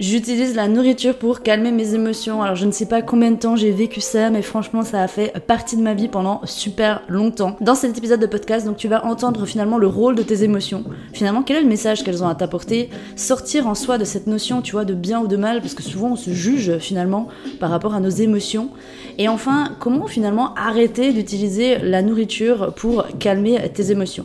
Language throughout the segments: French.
J'utilise la nourriture pour calmer mes émotions. Alors je ne sais pas combien de temps j'ai vécu ça, mais franchement ça a fait partie de ma vie pendant super longtemps. Dans cet épisode de podcast, donc tu vas entendre finalement le rôle de tes émotions. Finalement, quel est le message qu'elles ont à t'apporter? Sortir en soi de cette notion, tu vois, de bien ou de mal, parce que souvent on se juge finalement par rapport à nos émotions. Et enfin, comment finalement arrêter d'utiliser la nourriture pour calmer tes émotions?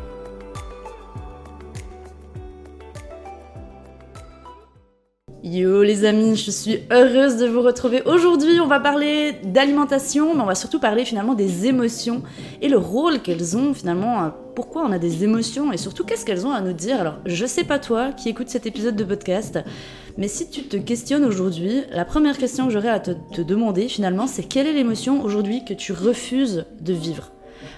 Yo les amis, je suis heureuse de vous retrouver. Aujourd'hui, on va parler d'alimentation, mais on va surtout parler finalement des émotions et le rôle qu'elles ont finalement, euh, pourquoi on a des émotions et surtout qu'est-ce qu'elles ont à nous dire. Alors, je sais pas toi qui écoute cet épisode de podcast, mais si tu te questionnes aujourd'hui, la première question que j'aurais à te demander finalement, c'est quelle est l'émotion aujourd'hui que tu refuses de vivre?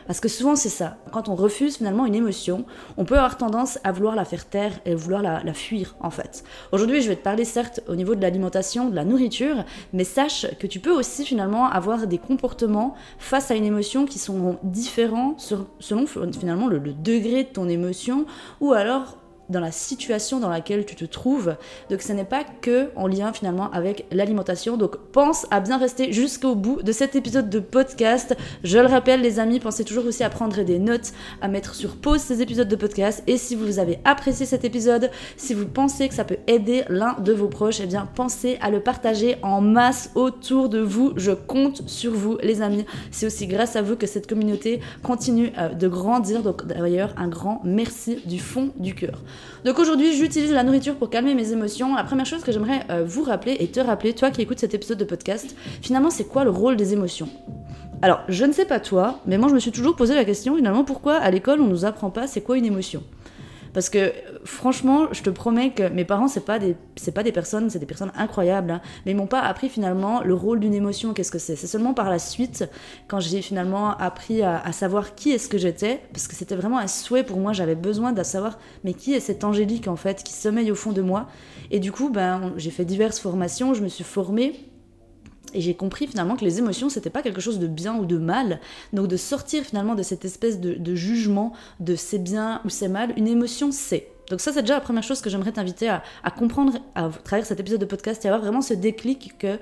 Parce que souvent c'est ça. Quand on refuse finalement une émotion, on peut avoir tendance à vouloir la faire taire et vouloir la, fuir en fait. Aujourd'hui je vais te parler certes au niveau de l'alimentation, de la nourriture, mais sache que tu peux aussi finalement avoir des comportements face à une émotion qui sont différents selon finalement le, le degré de ton émotion ou alors dans la situation dans laquelle tu te trouves. Donc ce n'est pas que en lien finalement avec l'alimentation. Donc pense à bien rester jusqu'au bout de cet épisode de podcast. Je le rappelle les amis, pensez toujours aussi à prendre des notes, à mettre sur pause ces épisodes de podcast. Et si vous avez apprécié cet épisode, si vous pensez que ça peut aider l'un de vos proches, eh bien pensez à le partager en masse autour de vous. Je compte sur vous les amis. C'est aussi grâce à vous que cette communauté continue euh, de grandir. Donc d'ailleurs un grand merci du fond du cœur. Donc aujourd'hui, j'utilise la nourriture pour calmer mes émotions. La première chose que j'aimerais euh, vous rappeler et te rappeler, toi qui écoutes cet épisode de podcast, finalement, c'est quoi le rôle des émotions? Alors, je ne sais pas toi, mais moi je me suis toujours posé la question finalement pourquoi à l'école on nous apprend pas c'est quoi une émotion? Parce que franchement, je te promets que mes parents, c'est pas des, pas des personnes, c'est des personnes incroyables, hein, mais ils m'ont pas appris finalement le rôle d'une émotion, qu'est-ce que c'est? C'est seulement par la suite, quand j'ai finalement appris à, savoir qui est-ce que j'étais, parce que c'était vraiment un souhait pour moi, j'avais besoin de savoir, mais qui est cette Angélique en fait, qui sommeille au fond de moi? Et du coup, ben, j'ai fait diverses formations, je me suis formée et j'ai compris finalement que les émotions, c'était pas quelque chose de bien ou de mal. Donc de sortir finalement de cette espèce de, jugement de c'est bien ou c'est mal, une émotion c'est. Donc ça, c'est déjà la première chose que j'aimerais t'inviter à, comprendre à travers cet épisode de podcast et avoir vraiment ce déclic que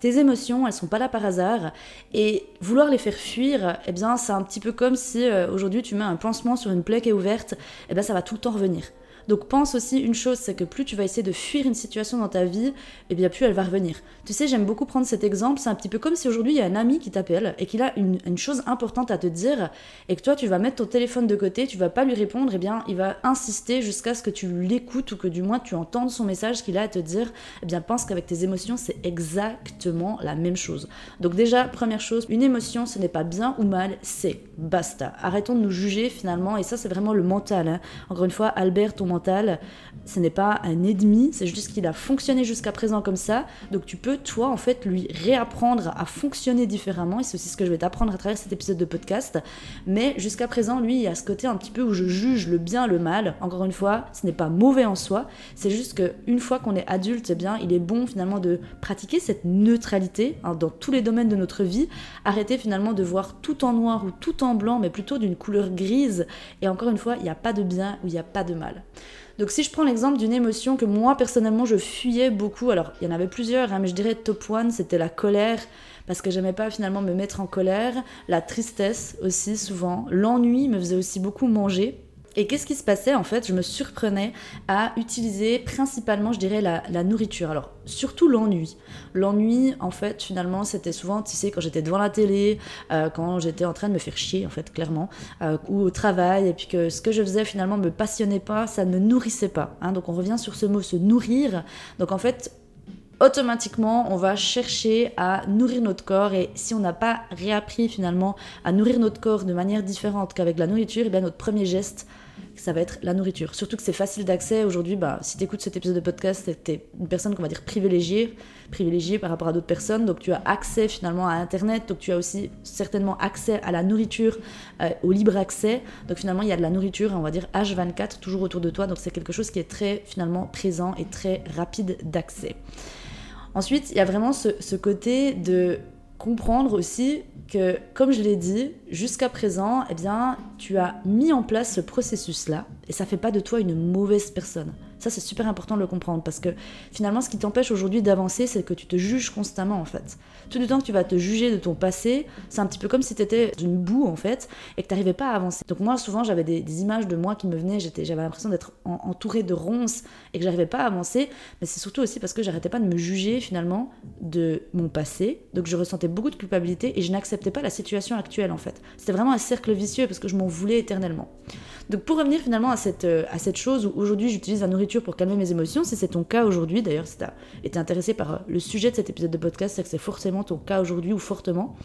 tes émotions, elles sont pas là par hasard. Et vouloir les faire fuir, eh bien, c'est un petit peu comme si euh, aujourd'hui tu mets un pansement sur une plaie qui est ouverte, eh bien, ça va tout le temps revenir. Donc pense aussi une chose, c'est que plus tu vas essayer de fuir une situation dans ta vie, eh bien plus elle va revenir. Tu sais, j'aime beaucoup prendre cet exemple, c'est un petit peu comme si aujourd'hui il y a un ami qui t'appelle et qu'il a une, chose importante à te dire et que toi tu vas mettre ton téléphone de côté, tu vas pas lui répondre, eh bien il va insister jusqu'à ce que tu l'écoutes ou que du moins tu entendes son message qu'il a à te dire. Eh bien pense qu'avec tes émotions c'est la même chose. Donc déjà, première chose, une émotion ce n'est pas bien ou mal, c'est basta. Arrêtons de nous juger finalement et ça c'est vraiment le mental. Hein. Encore une fois, Albert, ton ce n'est pas un ennemi, c'est juste qu'il a fonctionné jusqu'à présent comme ça. Donc tu peux, toi, en fait, lui réapprendre à fonctionner différemment. Et c'est aussi ce que je vais t'apprendre à travers cet épisode de podcast. Mais jusqu'à présent, lui, il y a ce côté un petit peu où je juge le bien, le mal. Encore une fois, ce n'est pas mauvais en soi. C'est juste qu'une fois qu'on est adulte, eh bien, il est bon finalement de pratiquer cette neutralité hein, dans tous les domaines de notre vie. Arrêter finalement de voir tout en noir ou tout en blanc, mais plutôt d'une couleur grise. Et encore une fois, il n'y a pas de bien ou il n'y a pas de mal. Donc si je prends l'exemple d'une émotion que moi personnellement je fuyais beaucoup, alors il y en avait plusieurs, hein, mais je dirais top one, c'était la colère, parce que j'aimais pas finalement me mettre en colère, la tristesse aussi souvent, l'ennui me faisait aussi beaucoup manger. Et qu'est-ce qui se passait en fait Je me surprenais à utiliser principalement, je dirais, la, nourriture. Alors, surtout l'ennui. L'ennui, en fait, finalement, c'était souvent, tu sais, quand j'étais devant la télé, euh, quand j'étais en train de me faire chier, en fait, clairement, euh, ou au travail, et puis que ce que je faisais finalement me passionnait pas, ça ne me nourrissait pas. Hein. Donc, on revient sur ce mot, se nourrir. Donc, en fait, automatiquement, on va chercher à nourrir notre corps et si on n'a pas réappris finalement à nourrir notre corps de manière différente qu'avec la nourriture, et eh bien notre premier geste ça va être la nourriture. Surtout que c'est facile d'accès aujourd'hui. Bah, si tu écoutes cet épisode de podcast, tu es une personne qu'on va dire privilégiée, privilégiée par rapport à d'autres personnes. Donc tu as accès finalement à Internet. Donc tu as aussi certainement accès à la nourriture, euh, au libre accès. Donc finalement, il y a de la nourriture, on va dire H24, toujours autour de toi. Donc c'est quelque chose qui est très finalement présent et très rapide d'accès. Ensuite, il y a vraiment ce, ce côté de comprendre aussi que, comme je l'ai dit, jusqu'à présent, eh bien, tu as mis en place ce processus-là, et ça fait pas de toi une mauvaise personne. C'est super important de le comprendre parce que finalement, ce qui t'empêche aujourd'hui d'avancer, c'est que tu te juges constamment en fait. Tout le temps que tu vas te juger de ton passé, c'est un petit peu comme si tu étais une boue en fait et que tu n'arrivais pas à avancer. Donc, moi, souvent, j'avais des, images de moi qui me venaient, j'avais l'impression d'être entourée de ronces et que j'arrivais pas à avancer. Mais c'est surtout aussi parce que j'arrêtais pas de me juger finalement de mon passé. Donc, je ressentais beaucoup de culpabilité et je n'acceptais pas la situation actuelle en fait. C'était vraiment un cercle vicieux parce que je m'en voulais éternellement. Donc pour revenir finalement à cette, euh, à cette chose où aujourd'hui j'utilise la nourriture pour calmer mes émotions, si c'est ton cas aujourd'hui, d'ailleurs si tu été intéressé par euh, le sujet de cet épisode de podcast, c'est que c'est forcément ton cas aujourd'hui ou fortement,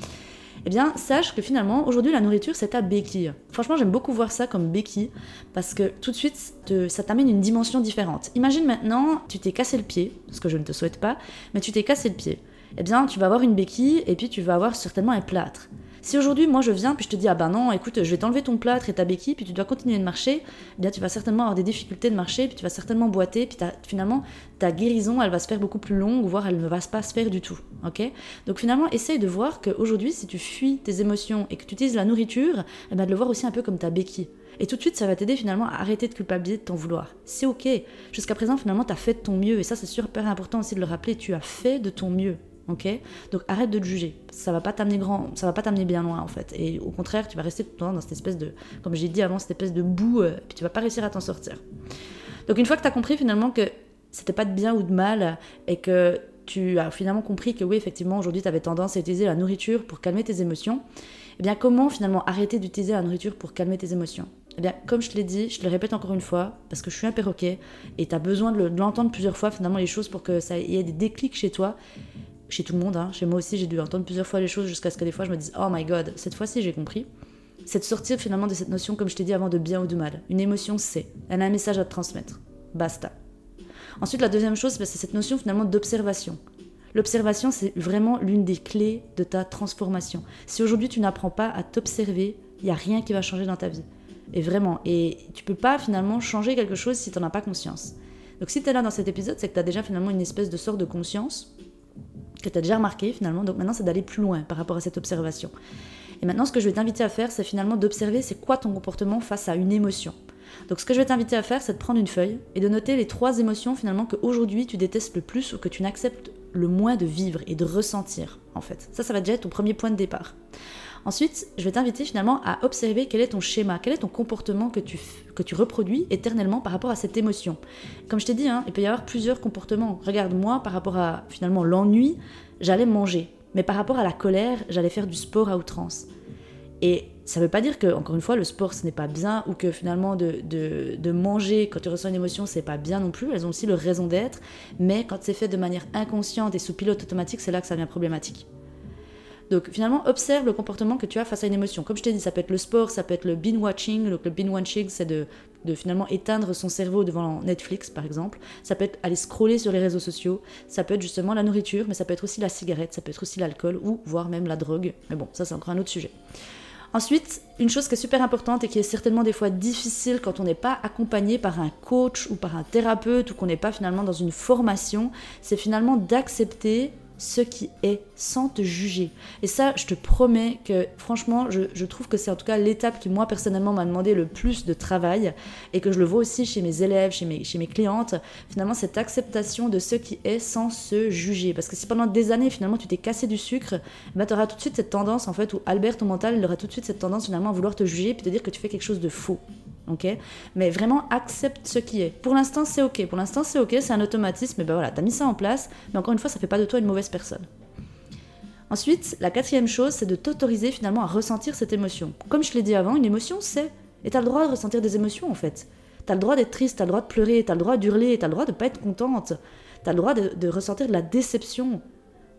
eh bien sache que finalement aujourd'hui la nourriture c'est ta béquille. Franchement j'aime beaucoup voir ça comme béquille parce que tout de suite ça t'amène une dimension différente. Imagine maintenant tu t'es cassé le pied, ce que je ne te souhaite pas, mais tu t'es cassé le pied. Eh bien tu vas avoir une béquille et puis tu vas avoir certainement un plâtre. Si aujourd'hui, moi, je viens, puis je te dis, ah ben non, écoute, je vais t'enlever ton plâtre et ta béquille, puis tu dois continuer de marcher, eh bien, tu vas certainement avoir des difficultés de marcher, puis tu vas certainement boiter, puis finalement, ta guérison, elle va se faire beaucoup plus longue, voire elle ne va pas se faire du tout. Ok? Donc finalement, essaye de voir qu'aujourd'hui, si tu fuis tes émotions et que tu utilises la nourriture, eh ben, de le voir aussi un peu comme ta béquille. Et tout de suite, ça va t'aider finalement à arrêter de culpabiliser de t'en vouloir. C'est ok. Jusqu'à présent, finalement, tu as fait de ton mieux. Et ça, c'est super important aussi de le rappeler. Tu as fait de ton mieux ok Donc arrête de te juger, ça va pas t'amener grand, ça va pas t'amener bien loin en fait. Et au contraire, tu vas rester tout le temps dans cette espèce de, comme j'ai dit avant, cette espèce de boue, euh, puis tu vas pas réussir à t'en sortir. Donc une fois que tu as compris finalement que c'était pas de bien ou de mal et que tu as finalement compris que oui, effectivement, aujourd'hui, tu avais tendance à utiliser la nourriture pour calmer tes émotions, eh bien, comment finalement arrêter d'utiliser la nourriture pour calmer tes émotions? Eh bien, comme je te l'ai dit, je le répète encore une fois, parce que je suis un perroquet, et tu as besoin de l'entendre plusieurs fois, finalement, les choses pour que ça y ait des déclics chez toi, chez tout le monde, hein. chez moi aussi, j'ai dû entendre plusieurs fois les choses jusqu'à ce que des fois je me dise Oh my god, cette fois-ci j'ai compris. C'est de sortir finalement de cette notion, comme je t'ai dit avant, de bien ou de mal. Une émotion, c'est. Elle a un message à te transmettre. Basta. Ensuite, la deuxième chose, c'est cette notion finalement d'observation. L'observation, c'est vraiment l'une des clés de ta transformation. Si aujourd'hui tu n'apprends pas à t'observer, il n'y a rien qui va changer dans ta vie. Et vraiment, et tu peux pas finalement changer quelque chose si tu n'en as pas conscience. Donc si tu es là dans cet épisode, c'est que tu as déjà finalement une espèce de sorte de conscience que tu as déjà remarqué finalement. Donc maintenant, c'est d'aller plus loin par rapport à cette observation. Et maintenant, ce que je vais t'inviter à faire, c'est finalement d'observer c'est quoi ton comportement face à une émotion. Donc ce que je vais t'inviter à faire, c'est de prendre une feuille et de noter les trois émotions finalement que aujourd'hui tu détestes le plus ou que tu n'acceptes le moins de vivre et de ressentir en fait. Ça, ça va déjà être ton premier point de départ. Ensuite, je vais t'inviter finalement à observer quel est ton schéma, quel est ton comportement que tu, que tu reproduis éternellement par rapport à cette émotion. Comme je t'ai dit, hein, il peut y avoir plusieurs comportements. Regarde, moi, par rapport à finalement l'ennui, j'allais manger. Mais par rapport à la colère, j'allais faire du sport à outrance. Et ça ne veut pas dire que, encore une fois, le sport ce n'est pas bien ou que finalement de, de, manger quand tu ressens une émotion c'est pas bien non plus. Elles ont aussi leur raison d'être. Mais quand c'est fait de manière inconsciente et sous pilote automatique, c'est là que ça devient problématique. Donc finalement, observe le comportement que tu as face à une émotion. Comme je t'ai dit, ça peut être le sport, ça peut être le binge watching. Donc le binge watching, c'est de, de, finalement éteindre son cerveau devant Netflix, par exemple. Ça peut être aller scroller sur les réseaux sociaux. Ça peut être justement la nourriture, mais ça peut être aussi la cigarette, ça peut être aussi l'alcool ou voire même la drogue. Mais bon, ça c'est encore un autre sujet. Ensuite, une chose qui est super importante et qui est certainement des fois difficile quand on n'est pas accompagné par un coach ou par un thérapeute ou qu'on n'est pas finalement dans une formation, c'est finalement d'accepter ce qui est sans te juger. Et ça, je te promets que franchement, je, trouve que c'est en tout cas l'étape qui moi personnellement m'a demandé le plus de travail et que je le vois aussi chez mes élèves, chez mes, chez mes clientes, finalement cette acceptation de ce qui est sans se juger. Parce que si pendant des années finalement tu t'es cassé du sucre, bah, tu auras tout de suite cette tendance en fait, où Albert, ton mental, il aura tout de suite cette tendance finalement à vouloir te juger et te dire que tu fais quelque chose de faux ok Mais vraiment accepte ce qui est. Pour l'instant, c'est ok. Pour l'instant, c'est ok, c'est un automatisme, mais ben voilà, t'as mis ça en place, mais encore une fois, ça fait pas de toi une mauvaise personne. Ensuite, la quatrième chose, c'est de t'autoriser finalement à ressentir cette émotion. Comme je l'ai dit avant, une émotion, c'est. Et t'as le droit de ressentir des émotions en fait. T'as le droit d'être triste, t'as le droit de pleurer, t'as le droit d'hurler, t'as le droit de pas être contente, t'as le droit de, de ressentir de la déception,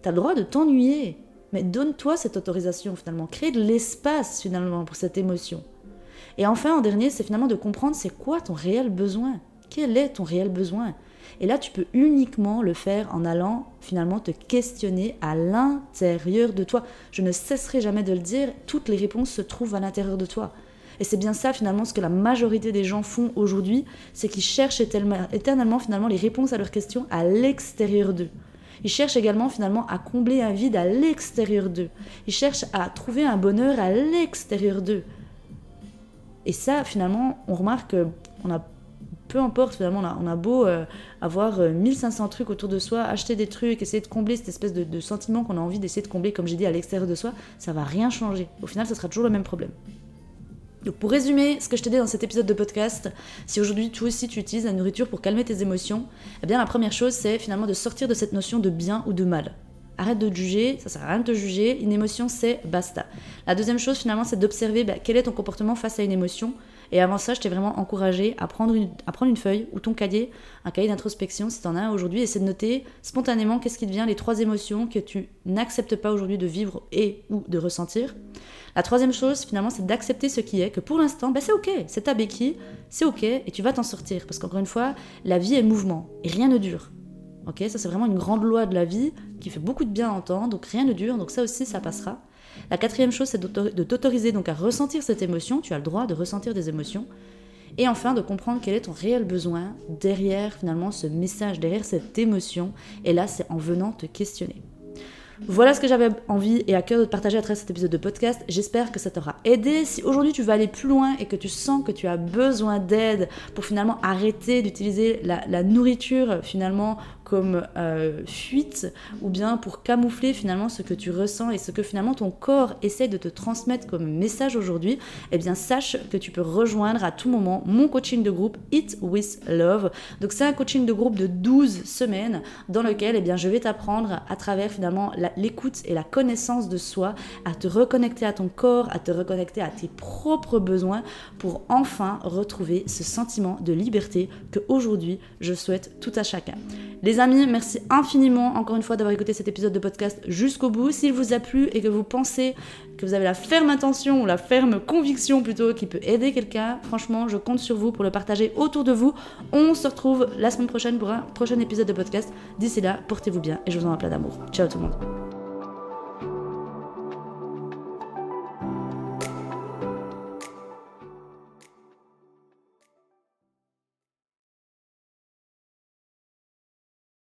t'as le droit de t'ennuyer. Mais donne-toi cette autorisation finalement, crée de l'espace finalement pour cette émotion. Et enfin, en dernier, c'est finalement de comprendre c'est quoi ton réel besoin. Quel est ton réel besoin? Et là, tu peux uniquement le faire en allant finalement te questionner à l'intérieur de toi. Je ne cesserai jamais de le dire, toutes les réponses se trouvent à l'intérieur de toi. Et c'est bien ça finalement ce que la majorité des gens font aujourd'hui, c'est qu'ils cherchent éternellement finalement les réponses à leurs questions à l'extérieur d'eux. Ils cherchent également finalement à combler un vide à l'extérieur d'eux. Ils cherchent à trouver un bonheur à l'extérieur d'eux. Et ça, finalement, on remarque qu'on a peu importe finalement, on a, beau euh, avoir 1500 euh, trucs autour de soi, acheter des trucs, essayer de combler cette espèce de, de sentiment qu'on a envie d'essayer de combler, comme j'ai dit, à l'extérieur de soi, ça va rien changer. Au final, ça sera toujours le même problème. Donc pour résumer ce que je t'ai dit dans cet épisode de podcast, si aujourd'hui toi aussi tu utilises la nourriture pour calmer tes émotions, eh bien la première chose c'est finalement de sortir de cette notion de bien ou de mal. Arrête de juger, ça sert à rien de te juger, une émotion c'est basta. La deuxième chose finalement c'est d'observer bah, quel est ton comportement face à une émotion. Et avant ça, je t'ai vraiment encouragé à prendre, une, feuille ou ton cahier, un cahier d'introspection si tu en as aujourd'hui, et c'est de noter spontanément qu'est-ce qui devient les trois émotions que tu n'acceptes pas aujourd'hui de vivre et ou de ressentir. La troisième chose, finalement, c'est d'accepter ce qui est, que pour l'instant, ben, c'est ok, c'est ta béquille, c'est ok, et tu vas t'en sortir. Parce qu'encore une fois, la vie est mouvement, et rien ne dure. Ok, ça c'est vraiment une grande loi de la vie qui fait beaucoup de bien à entendre, donc rien ne dure, donc ça aussi ça passera. La quatrième chose, c'est de t'autoriser donc à ressentir cette émotion, tu as le droit de ressentir des émotions. Et enfin, de comprendre quel est ton réel besoin derrière finalement ce message, derrière cette émotion. Et là, c'est en venant te questionner. Voilà ce que j'avais envie et à cœur de partager à travers cet épisode de podcast. J'espère que ça t'aura aidé. Si aujourd'hui tu veux aller plus loin et que tu sens que tu as besoin d'aide pour finalement arrêter d'utiliser la, nourriture finalement comme euh, fuite ou bien pour camoufler finalement ce que tu ressens et ce que finalement ton corps essaie de te transmettre comme message aujourd'hui, eh bien sache que tu peux rejoindre à tout moment mon coaching de groupe Eat with Love. Donc c'est un coaching de groupe de 12 semaines dans lequel eh bien, je vais t'apprendre à travers finalement l'écoute et la connaissance de soi à te reconnecter à ton corps, à te reconnecter à tes propres besoins pour enfin retrouver ce sentiment de liberté que aujourd'hui je souhaite tout à chacun. Les amis, merci infiniment encore une fois d'avoir écouté cet épisode de podcast jusqu'au bout. S'il vous a plu et que vous pensez que vous avez la ferme intention ou la ferme conviction plutôt qui peut aider quelqu'un, franchement, je compte sur vous pour le partager autour de vous. On se retrouve la semaine prochaine pour un prochain épisode de podcast. D'ici là, portez-vous bien et je vous envoie plein d'amour. Ciao tout le monde.